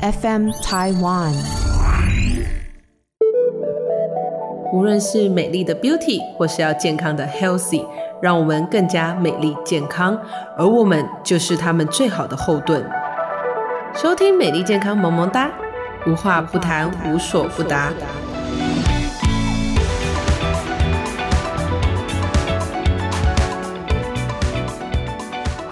FM Taiwan。无论是美丽的 Beauty，或是要健康的 Healthy，让我们更加美丽健康，而我们就是他们最好的后盾。收听美丽健康萌萌哒，无话不谈，无所不答。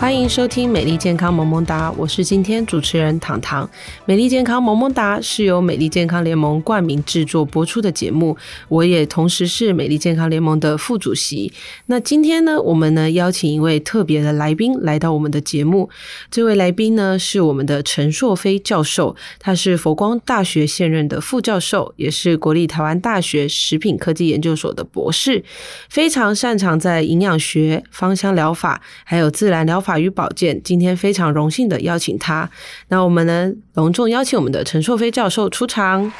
欢迎收听美丽健康萌萌哒，我是今天主持人糖糖。美丽健康萌萌哒是由美丽健康联盟冠名制作播出的节目，我也同时是美丽健康联盟的副主席。那今天呢，我们呢邀请一位特别的来宾来到我们的节目。这位来宾呢是我们的陈硕飞教授，他是佛光大学现任的副教授，也是国立台湾大学食品科技研究所的博士，非常擅长在营养学、芳香疗法还有自然疗法。与保健，今天非常荣幸的邀请他。那我们呢，隆重邀请我们的陈硕飞教授出场。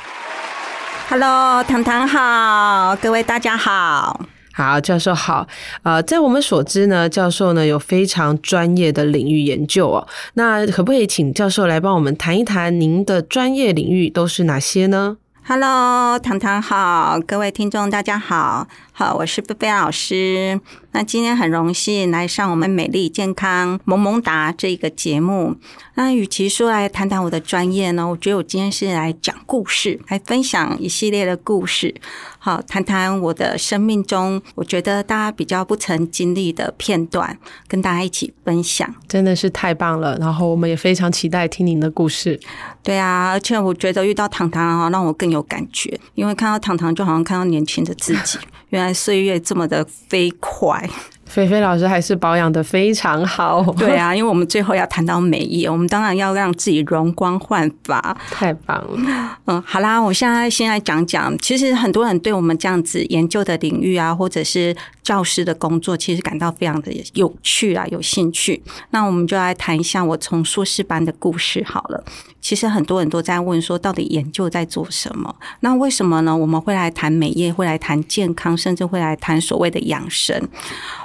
Hello，糖糖好，各位大家好，好教授好。呃，在我们所知呢，教授呢有非常专业的领域研究哦。那可不可以请教授来帮我们谈一谈您的专业领域都是哪些呢？Hello，糖糖好，各位听众大家好，好，我是贝贝老师。那今天很荣幸来上我们美丽健康萌萌达这个节目。那与其说来谈谈我的专业呢，我觉得我今天是来讲故事，来分享一系列的故事。好，谈谈我的生命中，我觉得大家比较不曾经历的片段，跟大家一起分享。真的是太棒了，然后我们也非常期待听您的故事。对啊，而且我觉得遇到糖糖啊，让我更有感觉，因为看到糖糖就好像看到年轻的自己。原 岁月这么的飞快，菲菲老师还是保养的非常好。对啊，因为我们最后要谈到美业，我们当然要让自己容光焕发。太棒了，嗯，好啦，我现在先来讲讲，其实很多人对我们这样子研究的领域啊，或者是教师的工作，其实感到非常的有趣啊，有兴趣。那我们就来谈一下我从硕士班的故事好了。其实很多人都在问说，到底研究在做什么？那为什么呢？我们会来谈美业，会来谈健康，甚至会来谈所谓的养生。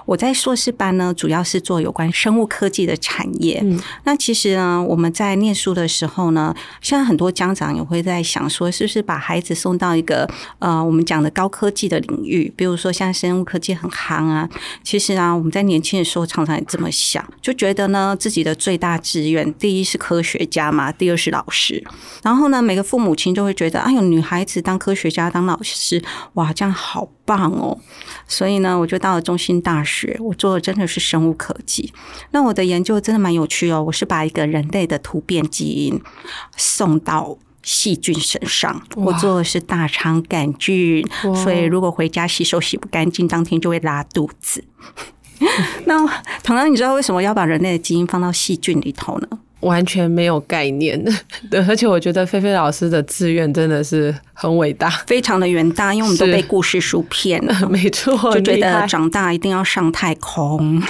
我在硕士班呢，主要是做有关生物科技的产业。那其实呢，我们在念书的时候呢，现在很多家长也会在想说，是不是把孩子送到一个呃，我们讲的高科技的领域，比如说像生物科技很夯啊。其实啊，我们在年轻的时候常常也这么想，就觉得呢，自己的最大志愿，第一是科学家嘛，第二是老师，然后呢，每个父母亲就会觉得，哎呦，女孩子当科学家、当老师，哇，这样好棒哦！所以呢，我就到了中心大学，我做的真的是生物科技。那我的研究真的蛮有趣哦，我是把一个人类的突变基因送到细菌身上，我做的是大肠杆菌，所以如果回家洗手洗不干净，当天就会拉肚子。那唐唐，你知道为什么要把人类的基因放到细菌里头呢？完全没有概念，对，而且我觉得菲菲老师的志愿真的是很伟大，非常的远大，因为我们都被故事书骗了，没错，就觉得长大一定要上太空。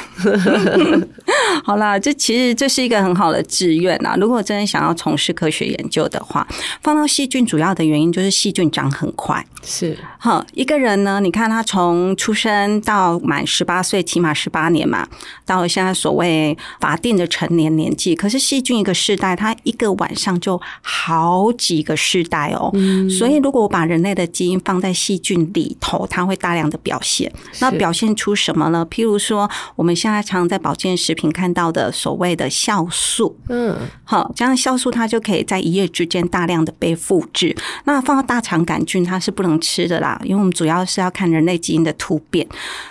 好啦，这其实这是一个很好的志愿啊！如果真的想要从事科学研究的话，放到细菌主要的原因就是细菌长很快，是哈。一个人呢，你看他从出生到满十八岁，起码十八年嘛，到了现在所谓法定的成年年纪，可是细细菌一个世代，它一个晚上就好几个世代哦。所以，如果我把人类的基因放在细菌里头，它会大量的表现。那表现出什么呢？譬如说，我们现在常常在保健食品看到的所谓的酵素，嗯，好，这样酵素它就可以在一夜之间大量的被复制。那放到大肠杆菌，它是不能吃的啦，因为我们主要是要看人类基因的突变。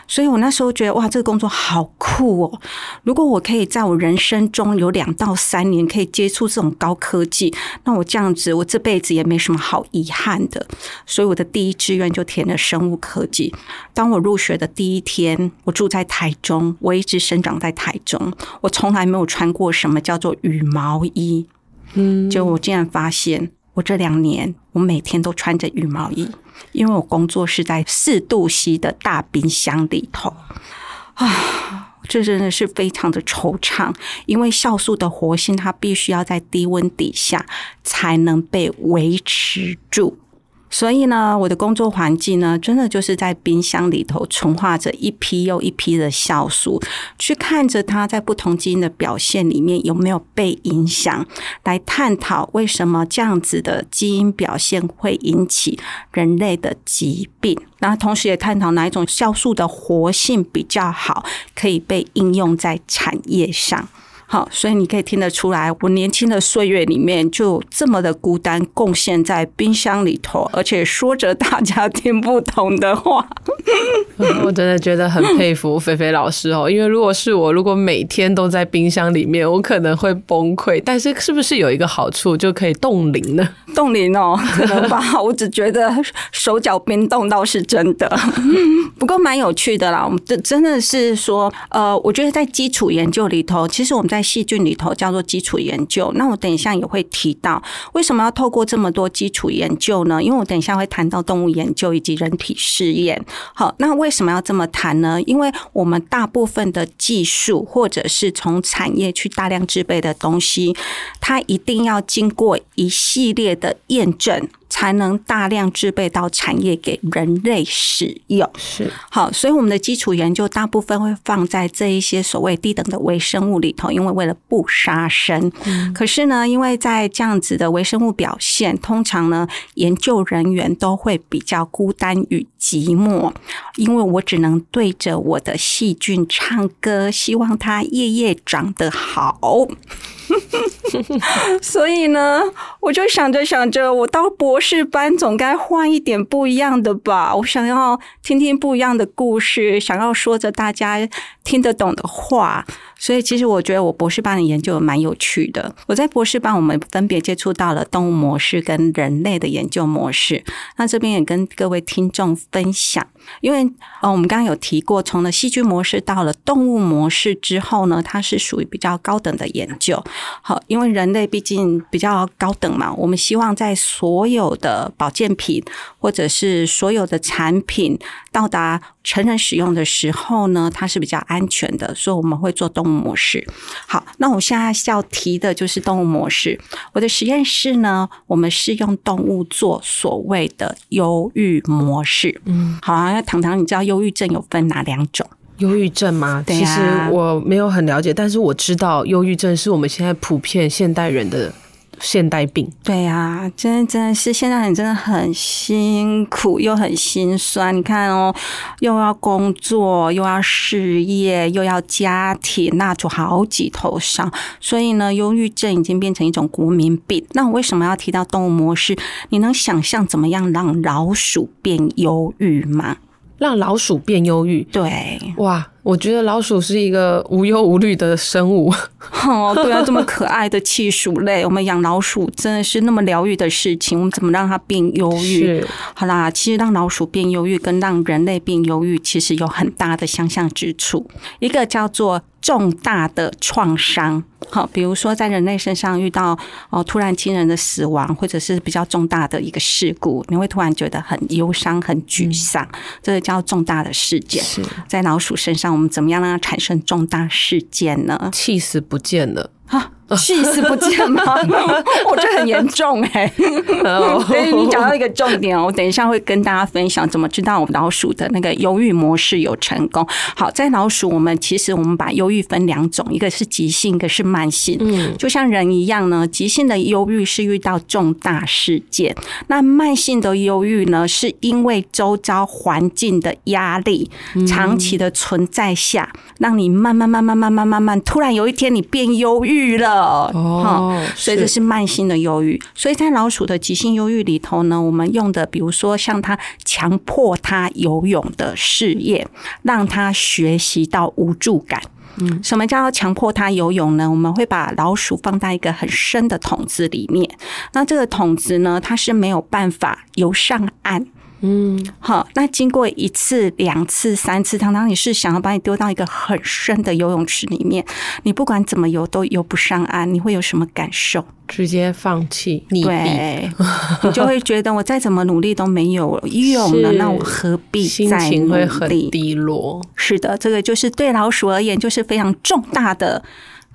所以我那时候觉得，哇，这个工作好酷哦！如果我可以在我人生中有两到三。三年可以接触这种高科技，那我这样子，我这辈子也没什么好遗憾的。所以我的第一志愿就填了生物科技。当我入学的第一天，我住在台中，我一直生长在台中，我从来没有穿过什么叫做羽毛衣。嗯，就我竟然发现，我这两年我每天都穿着羽毛衣，因为我工作是在四度 C 的大冰箱里头啊。这真的是非常的惆怅，因为酵素的活性它必须要在低温底下才能被维持住。所以呢，我的工作环境呢，真的就是在冰箱里头存化着一批又一批的酵素，去看着它在不同基因的表现里面有没有被影响，来探讨为什么这样子的基因表现会引起人类的疾病。然后同时也探讨哪一种酵素的活性比较好，可以被应用在产业上。好，所以你可以听得出来，我年轻的岁月里面就这么的孤单，贡献在冰箱里头，而且说着大家听不懂的话。我真的觉得很佩服菲菲老师哦，因为如果是我，如果每天都在冰箱里面，我可能会崩溃。但是是不是有一个好处，就可以冻龄呢？冻龄哦，可能吧。我只觉得手脚冰冻倒是真的，不过蛮有趣的啦。我们这真的是说，呃，我觉得在基础研究里头，其实我们在在细菌里头叫做基础研究，那我等一下也会提到为什么要透过这么多基础研究呢？因为我等一下会谈到动物研究以及人体试验。好，那为什么要这么谈呢？因为我们大部分的技术或者是从产业去大量制备的东西，它一定要经过一系列的验证。才能大量制备到产业给人类使用。是好，所以我们的基础研究大部分会放在这一些所谓低等的微生物里头，因为为了不杀生。可是呢，因为在这样子的微生物表现，通常呢，研究人员都会比较孤单与寂寞，因为我只能对着我的细菌唱歌，希望它夜夜长得好。所以呢，我就想着想着，我到博士班总该换一点不一样的吧。我想要听听不一样的故事，想要说着大家听得懂的话。所以，其实我觉得我博士班的研究蛮有趣的。我在博士班，我们分别接触到了动物模式跟人类的研究模式。那这边也跟各位听众分享，因为呃，我们刚刚有提过，从了细菌模式到了动物模式之后呢，它是属于比较高等的研究。好，因为人类毕竟比较高等嘛，我们希望在所有的保健品或者是所有的产品到达成人使用的时候呢，它是比较安全的，所以我们会做动物。模式好，那我现在要提的就是动物模式。我的实验室呢，我们是用动物做所谓的忧郁模式。嗯，好啊，糖糖，你知道忧郁症有分哪两种？忧郁症吗？其实我没有很了解，但是我知道忧郁症是我们现在普遍现代人的。现代病，对呀，真的真的是现代人真的很辛苦又很心酸。你看哦，又要工作，又要事业，又要家庭，那就好几头上。所以呢，忧郁症已经变成一种国民病。那我为什么要提到动物模式？你能想象怎么样让老鼠变忧郁吗？让老鼠变忧郁？对，哇。我觉得老鼠是一个无忧无虑的生物。哦，对啊，这么可爱的气鼠类，我们养老鼠真的是那么疗愈的事情。我们怎么让它变忧郁？好啦，其实让老鼠变忧郁跟让人类变忧郁，其实有很大的相像之处。一个叫做重大的创伤，好，比如说在人类身上遇到哦突然亲人的死亡，或者是比较重大的一个事故，你会突然觉得很忧伤、很沮丧，这个叫重大的事件。在老鼠身上。我们怎么样让它产生重大事件呢？气死不见了啊！气死不见吗？我觉得很严重哎。所以你讲到一个重点哦，我等一下会跟大家分享怎么知道我们老鼠的那个忧郁模式有成功。好，在老鼠，我们其实我们把忧郁分两种，一个是急性，一个是慢性。嗯，就像人一样呢，急性的忧郁是遇到重大事件，那慢性的忧郁呢，是因为周遭环境的压力长期的存在下，让你慢慢慢慢慢慢慢慢，突然有一天你变忧郁了。哦，所以这是慢性的忧郁。所以在老鼠的急性忧郁里头呢，我们用的比如说像它强迫它游泳的事业，让它学习到无助感。嗯，什么叫强迫它游泳呢？我们会把老鼠放在一个很深的桶子里面，那这个桶子呢，它是没有办法游上岸。嗯，好，那经过一次、两次、三次，常常你是想要把你丢到一个很深的游泳池里面，你不管怎么游都游不上岸，你会有什么感受？直接放弃，对，你就会觉得我再怎么努力都没有用了，那我何必再努力？低落。是的，这个就是对老鼠而言，就是非常重大的。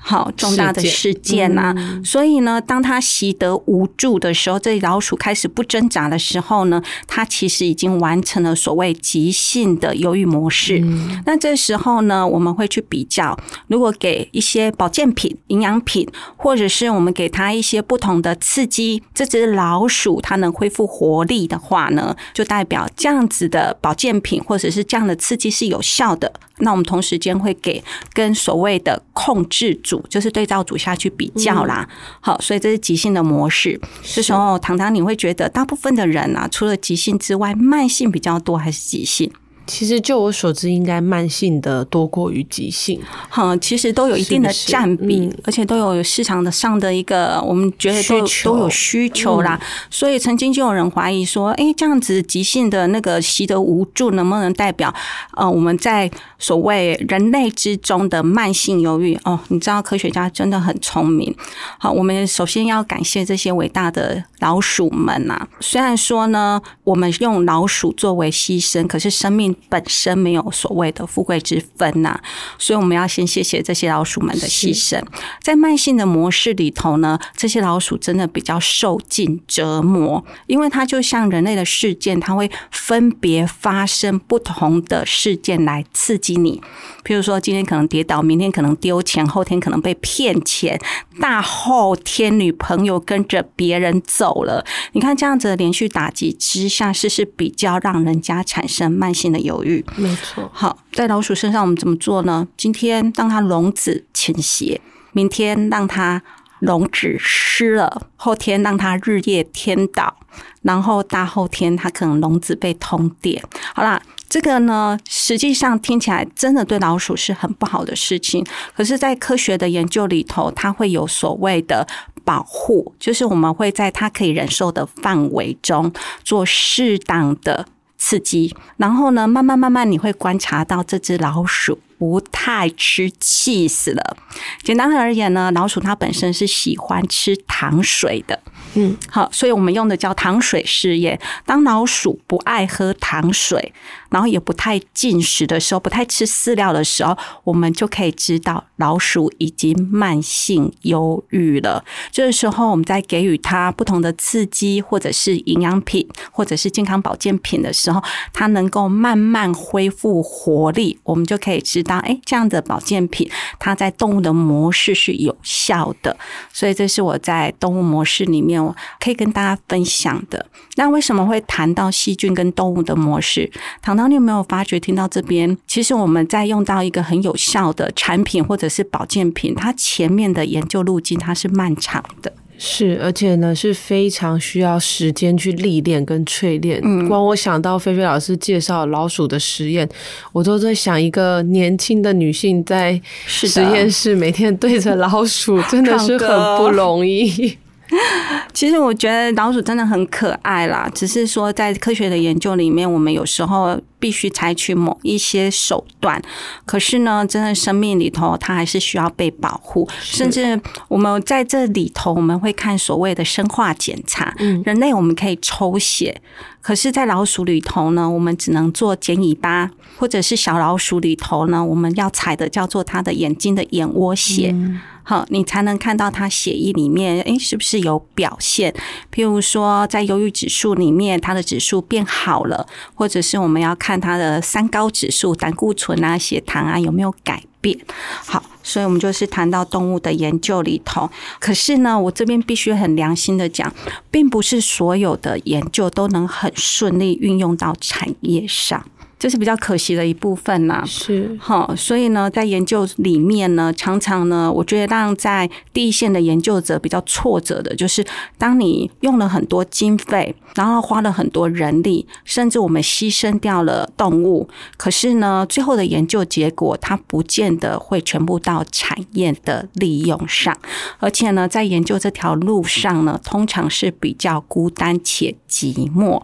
好重大的事件呐。所以呢，当他习得无助的时候，这老鼠开始不挣扎的时候呢，它其实已经完成了所谓急性的忧郁模式。那这时候呢，我们会去比较，如果给一些保健品、营养品，或者是我们给它一些不同的刺激，这只老鼠它能恢复活力的话呢，就代表这样子的保健品或者是这样的刺激是有效的。那我们同时间会给跟所谓的控制组，就是对照组下去比较啦。好，所以这是急性的模式。这时候，糖糖，你会觉得大部分的人啊，除了急性之外，慢性比较多还是急性？其实就我所知，应该慢性的多过于急性。哈，其实都有一定的占比，而且都有市场的上的一个，我们觉得都都有需求啦。所以曾经就有人怀疑说，哎，这样子急性的那个习得无助，能不能代表呃我们在所谓人类之中的慢性忧郁？哦，你知道科学家真的很聪明。好，我们首先要感谢这些伟大的老鼠们呐。虽然说呢，我们用老鼠作为牺牲，可是生命。本身没有所谓的富贵之分呐，所以我们要先谢谢这些老鼠们的牺牲。在慢性的模式里头呢，这些老鼠真的比较受尽折磨，因为它就像人类的事件，它会分别发生不同的事件来刺激你。譬如说，今天可能跌倒，明天可能丢钱，后天可能被骗钱，大后天女朋友跟着别人走了。你看这样子的连续打击之下，是是比较让人家产生慢性的犹豫。没错。好，在老鼠身上我们怎么做呢？今天让它笼子倾斜，明天让它笼子湿了，后天让它日夜颠倒，然后大后天它可能笼子被通电。好啦。这个呢，实际上听起来真的对老鼠是很不好的事情。可是，在科学的研究里头，它会有所谓的保护，就是我们会在它可以忍受的范围中做适当的刺激，然后呢，慢慢慢慢你会观察到这只老鼠不太吃气死了。简单而言呢，老鼠它本身是喜欢吃糖水的。嗯，好，所以我们用的叫糖水试验。当老鼠不爱喝糖水。然后也不太进食的时候，不太吃饲料的时候，我们就可以知道老鼠已经慢性忧郁了。这时候，我们在给予它不同的刺激，或者是营养品，或者是健康保健品的时候，它能够慢慢恢复活力，我们就可以知道，哎，这样的保健品它在动物的模式是有效的。所以，这是我在动物模式里面可以跟大家分享的。那为什么会谈到细菌跟动物的模式？糖糖。你有没有发觉？听到这边，其实我们在用到一个很有效的产品或者是保健品，它前面的研究路径它是漫长的，是而且呢是非常需要时间去历练跟淬炼。嗯，光我想到菲菲老师介绍老鼠的实验，我都在想一个年轻的女性在实验室每天对着老鼠，真的是很不容易。其实我觉得老鼠真的很可爱啦，只是说在科学的研究里面，我们有时候必须采取某一些手段。可是呢，真的生命里头，它还是需要被保护。甚至我们在这里头，我们会看所谓的生化检查。嗯，人类我们可以抽血，可是，在老鼠里头呢，我们只能做剪尾巴，或者是小老鼠里头呢，我们要采的叫做它的眼睛的眼窝血。好，你才能看到他血液里面，诶，是不是有表现？譬如说，在忧郁指数里面，它的指数变好了，或者是我们要看它的三高指数、胆固醇啊、血糖啊有没有改变？好，所以我们就是谈到动物的研究里头。可是呢，我这边必须很良心的讲，并不是所有的研究都能很顺利运用到产业上。这是比较可惜的一部分呐，是好，所以呢，在研究里面呢，常常呢，我觉得让在第一线的研究者比较挫折的，就是当你用了很多经费，然后花了很多人力，甚至我们牺牲掉了动物，可是呢，最后的研究结果，它不见得会全部到产业的利用上，而且呢，在研究这条路上呢，通常是比较孤单且寂寞。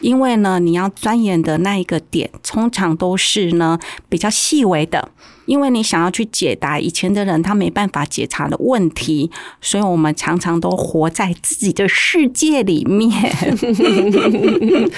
因为呢，你要钻研的那一个点，通常都是呢比较细微的，因为你想要去解答以前的人他没办法解答的问题，所以我们常常都活在自己的世界里面。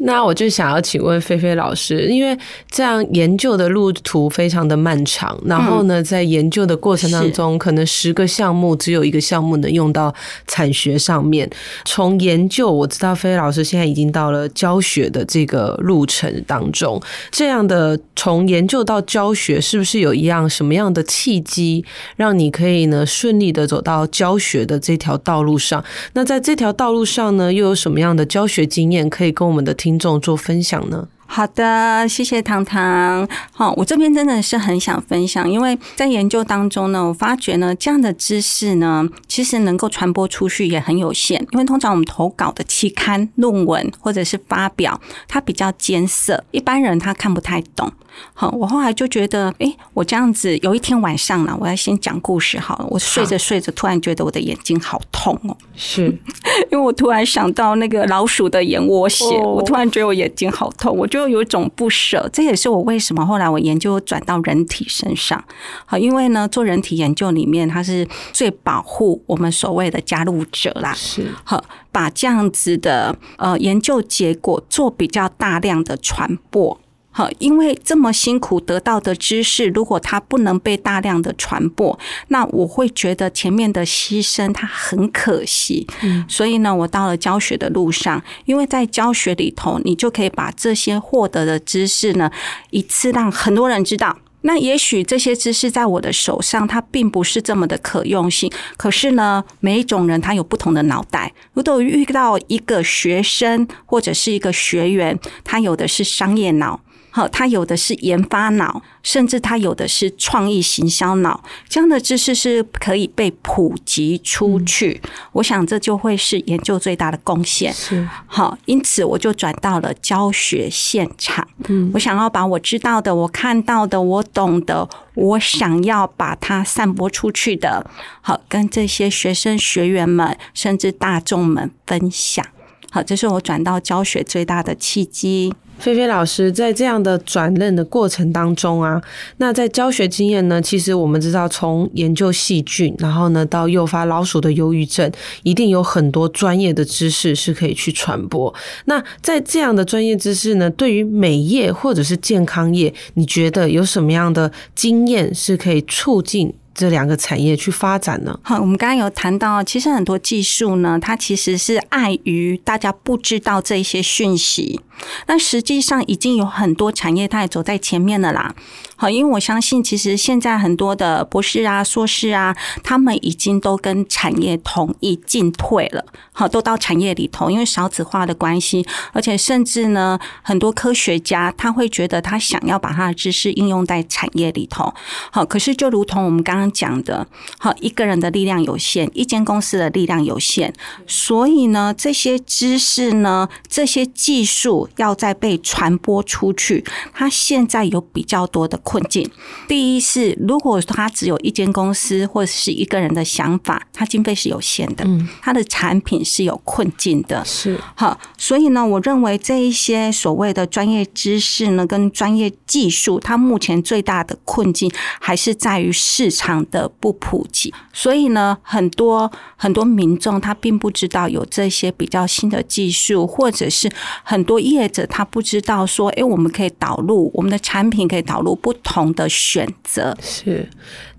那我就想要请问菲菲老师，因为这样研究的路途非常的漫长，然后呢，在研究的过程当中，可能十个项目只有一个项目能用到产学上面。从研究，我知道菲菲老师现在已经到了教学的这个路程当中。这样的从研究到教学，是不是有一样什么样的契机，让你可以呢顺利的走到教学的这条道路上？那在这条道路上呢，又有什么样的教学经验可以跟我们的听众做分享呢？好的，谢谢糖糖。好，我这边真的是很想分享，因为在研究当中呢，我发觉呢，这样的知识呢，其实能够传播出去也很有限。因为通常我们投稿的期刊、论文或者是发表，它比较艰涩，一般人他看不太懂。好，我后来就觉得，哎，我这样子有一天晚上呢，我要先讲故事好了。我睡着睡着，突然觉得我的眼睛好痛哦，是 因为我突然想到那个老鼠的眼窝血，我突然觉得我眼睛好痛，我就有一种不舍。这也是我为什么后来我研究转到人体身上。好，因为呢，做人体研究里面，它是最保护我们所谓的加入者啦。是好，把这样子的呃研究结果做比较大量的传播。好，因为这么辛苦得到的知识，如果它不能被大量的传播，那我会觉得前面的牺牲它很可惜。嗯，所以呢，我到了教学的路上，因为在教学里头，你就可以把这些获得的知识呢，一次让很多人知道。那也许这些知识在我的手上，它并不是这么的可用性。可是呢，每一种人他有不同的脑袋。如果遇到一个学生或者是一个学员，他有的是商业脑。好，他有的是研发脑，甚至他有的是创意行销脑，这样的知识是可以被普及出去。我想这就会是研究最大的贡献。是好，因此我就转到了教学现场。嗯，我想要把我知道的、我看到的、我懂的，我想要把它散播出去的，好，跟这些学生、学员们，甚至大众们分享。好，这是我转到教学最大的契机。菲菲老师在这样的转任的过程当中啊，那在教学经验呢？其实我们知道，从研究细菌，然后呢到诱发老鼠的忧郁症，一定有很多专业的知识是可以去传播。那在这样的专业知识呢，对于美业或者是健康业，你觉得有什么样的经验是可以促进？这两个产业去发展呢？好，我们刚刚有谈到，其实很多技术呢，它其实是碍于大家不知道这些讯息。那实际上已经有很多产业它也走在前面了啦。好，因为我相信，其实现在很多的博士啊、硕士啊，他们已经都跟产业同意进退了。好，都到产业里头，因为少子化的关系，而且甚至呢，很多科学家他会觉得他想要把他的知识应用在产业里头。好，可是就如同我们刚刚讲的，好，一个人的力量有限，一间公司的力量有限，所以呢，这些知识呢，这些技术要再被传播出去，它现在有比较多的。困境，第一是，如果他只有一间公司或者是一个人的想法，他经费是有限的，嗯，他的产品是有困境的，是。好，所以呢，我认为这一些所谓的专业知识呢，跟专业技术，它目前最大的困境还是在于市场的不普及，所以呢，很多很多民众他并不知道有这些比较新的技术，或者是很多业业者他不知道说，哎，我们可以导入我们的产品，可以导入不。同的选择是，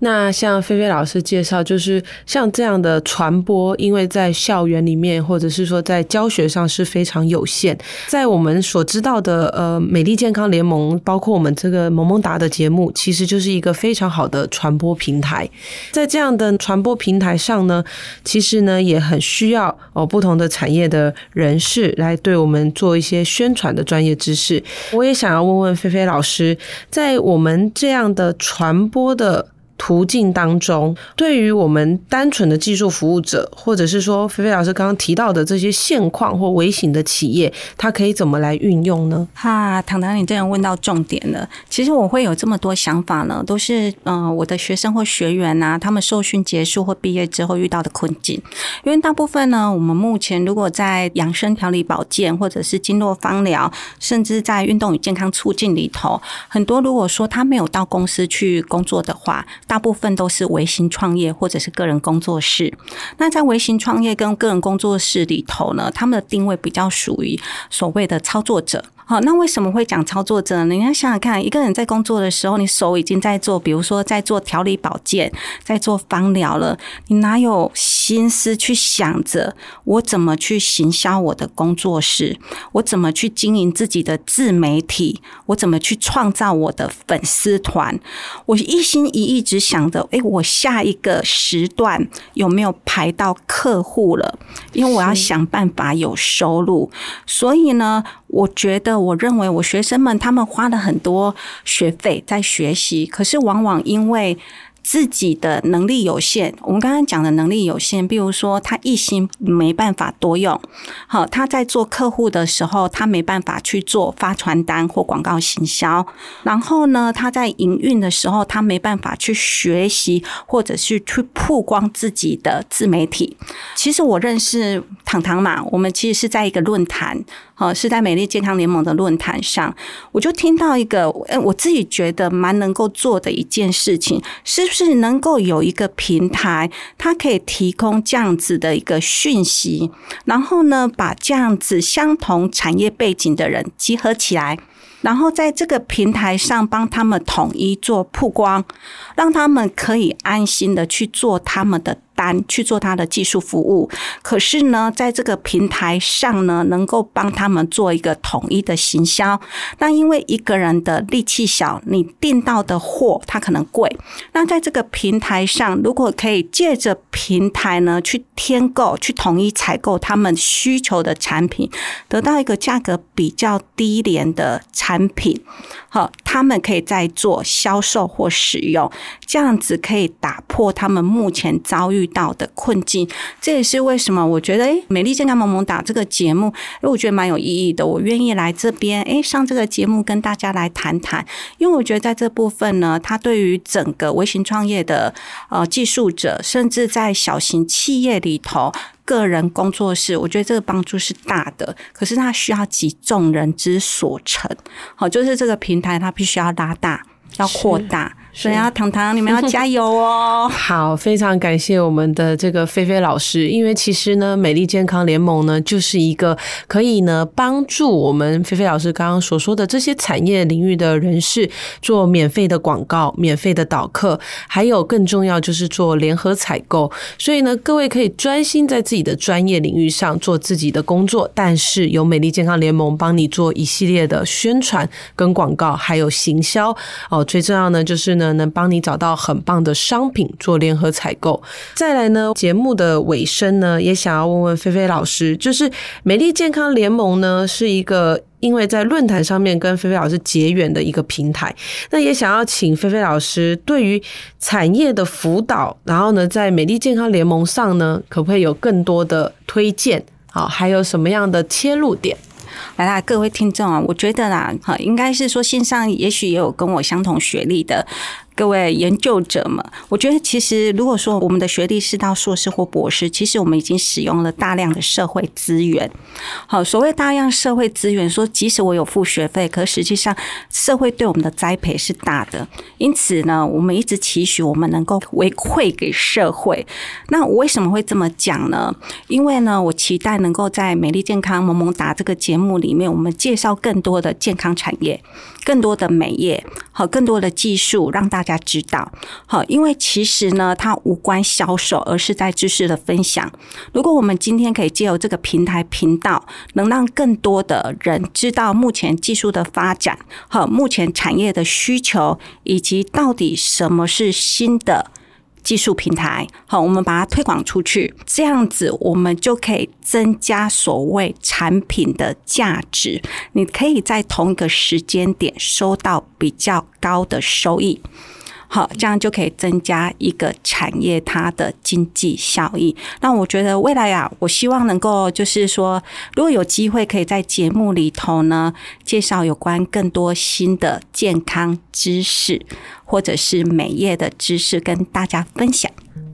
那像菲菲老师介绍，就是像这样的传播，因为在校园里面，或者是说在教学上是非常有限。在我们所知道的，呃，美丽健康联盟，包括我们这个萌萌达的节目，其实就是一个非常好的传播平台。在这样的传播平台上呢，其实呢也很需要哦不同的产业的人士来对我们做一些宣宣传的专业知识。我也想要问问菲菲老师，在我们这样的传播的途径当中，对于我们单纯的技术服务者，或者是说菲菲老师刚刚提到的这些现况或微型的企业，它可以怎么来运用呢？哈，糖糖，你这样问到重点了。其实我会有这么多想法呢，都是嗯，我的学生或学员啊，他们受训结束或毕业之后遇到的困境。因为大部分呢，我们目前如果在养生调理保健，或者是经络方疗，甚至在运动与健康促进里头，很多如果说他没有到公司去工作的话，大部分都是微型创业或者是个人工作室。那在微型创业跟个人工作室里头呢，他们的定位比较属于所谓的操作者。好，那为什么会讲操作者呢？你要想想看，一个人在工作的时候，你手已经在做，比如说在做调理保健，在做芳疗了，你哪有心思去想着我怎么去行销我的工作室，我怎么去经营自己的自媒体，我怎么去创造我的粉丝团？我一心一意只想着，诶，我下一个时段有没有排到客户了？因为我要想办法有收入，所以呢。我觉得，我认为我学生们他们花了很多学费在学习，可是往往因为。自己的能力有限，我们刚刚讲的能力有限，比如说他一心没办法多用，好，他在做客户的时候，他没办法去做发传单或广告行销，然后呢，他在营运的时候，他没办法去学习或者是去曝光自己的自媒体。其实我认识糖糖嘛，我们其实是在一个论坛，哦，是在美丽健康联盟的论坛上，我就听到一个，哎，我自己觉得蛮能够做的一件事情是。是能够有一个平台，它可以提供这样子的一个讯息，然后呢，把这样子相同产业背景的人集合起来，然后在这个平台上帮他们统一做曝光，让他们可以安心的去做他们的。单去做他的技术服务，可是呢，在这个平台上呢，能够帮他们做一个统一的行销。那因为一个人的力气小，你订到的货它可能贵。那在这个平台上，如果可以借着平台呢，去添购、去统一采购他们需求的产品，得到一个价格比较低廉的产品，好，他们可以再做销售或使用，这样子可以打破他们目前遭遇。到的困境，这也是为什么我觉得诶，美丽健康萌萌打这个节目，因为我觉得蛮有意义的。我愿意来这边诶，上这个节目跟大家来谈谈，因为我觉得在这部分呢，它对于整个微型创业的呃技术者，甚至在小型企业里头个人工作室，我觉得这个帮助是大的。可是它需要集众人之所成，好，就是这个平台它必须要拉大，要扩大。所以啊，糖糖，你们要加油哦！好，非常感谢我们的这个菲菲老师，因为其实呢，美丽健康联盟呢，就是一个可以呢帮助我们菲菲老师刚刚所说的这些产业领域的人士做免费的广告、免费的导课，还有更重要就是做联合采购。所以呢，各位可以专心在自己的专业领域上做自己的工作，但是有美丽健康联盟帮你做一系列的宣传跟广告，还有行销哦。最重要呢，就是。呢，能帮你找到很棒的商品做联合采购。再来呢，节目的尾声呢，也想要问问菲菲老师，就是美丽健康联盟呢，是一个因为在论坛上面跟菲菲老师结缘的一个平台。那也想要请菲菲老师对于产业的辅导，然后呢，在美丽健康联盟上呢，可不可以有更多的推荐？好，还有什么样的切入点？来啦，各位听众啊，我觉得啦，哈，应该是说线上也许也有跟我相同学历的。各位研究者们，我觉得其实如果说我们的学历是到硕士或博士，其实我们已经使用了大量的社会资源。好，所谓大量社会资源，说即使我有付学费，可实际上社会对我们的栽培是大的。因此呢，我们一直期许我们能够回馈给社会。那我为什么会这么讲呢？因为呢，我期待能够在美丽健康萌萌达这个节目里面，我们介绍更多的健康产业。更多的美业和更多的技术，让大家大家知道。好，因为其实呢，它无关销售，而是在知识的分享。如果我们今天可以借由这个平台频道，能让更多的人知道目前技术的发展和目前产业的需求，以及到底什么是新的。技术平台，好，我们把它推广出去，这样子我们就可以增加所谓产品的价值。你可以在同一个时间点收到比较高的收益。好，这样就可以增加一个产业它的经济效益。那我觉得未来啊，我希望能够就是说，如果有机会可以在节目里头呢，介绍有关更多新的健康知识，或者是美业的知识，跟大家分享。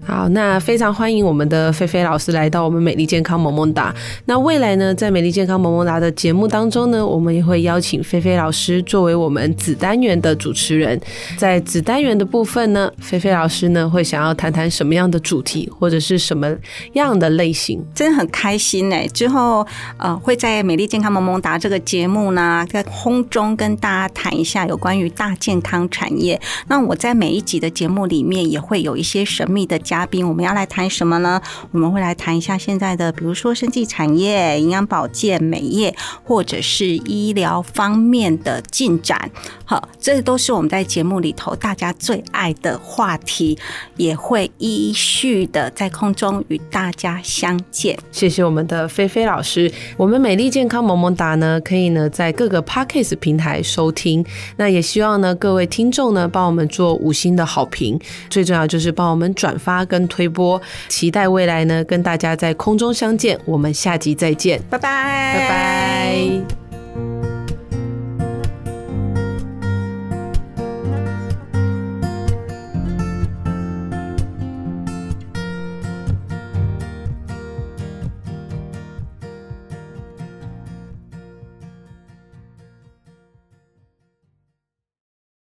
好，那非常欢迎我们的菲菲老师来到我们美丽健康萌萌哒。那未来呢，在美丽健康萌萌哒的节目当中呢，我们也会邀请菲菲老师作为我们子单元的主持人。在子单元的部分呢，菲菲老师呢会想要谈谈什么样的主题，或者是什么样的类型？真的很开心呢。之后呃，会在美丽健康萌萌哒这个节目呢，在空中跟大家谈一下有关于大健康产业。那我在每一集的节目里面也会有一些神秘的嘉嘉宾，我们要来谈什么呢？我们会来谈一下现在的，比如说生技产业、营养保健、美业，或者是医疗方面的进展。好，这都是我们在节目里头大家最爱的话题，也会依序的在空中与大家相见。谢谢我们的菲菲老师。我们美丽健康萌萌哒呢，可以呢在各个 podcast 平台收听。那也希望呢各位听众呢帮我们做五星的好评，最重要就是帮我们转发跟推波。期待未来呢跟大家在空中相见，我们下集再见，拜拜，拜拜。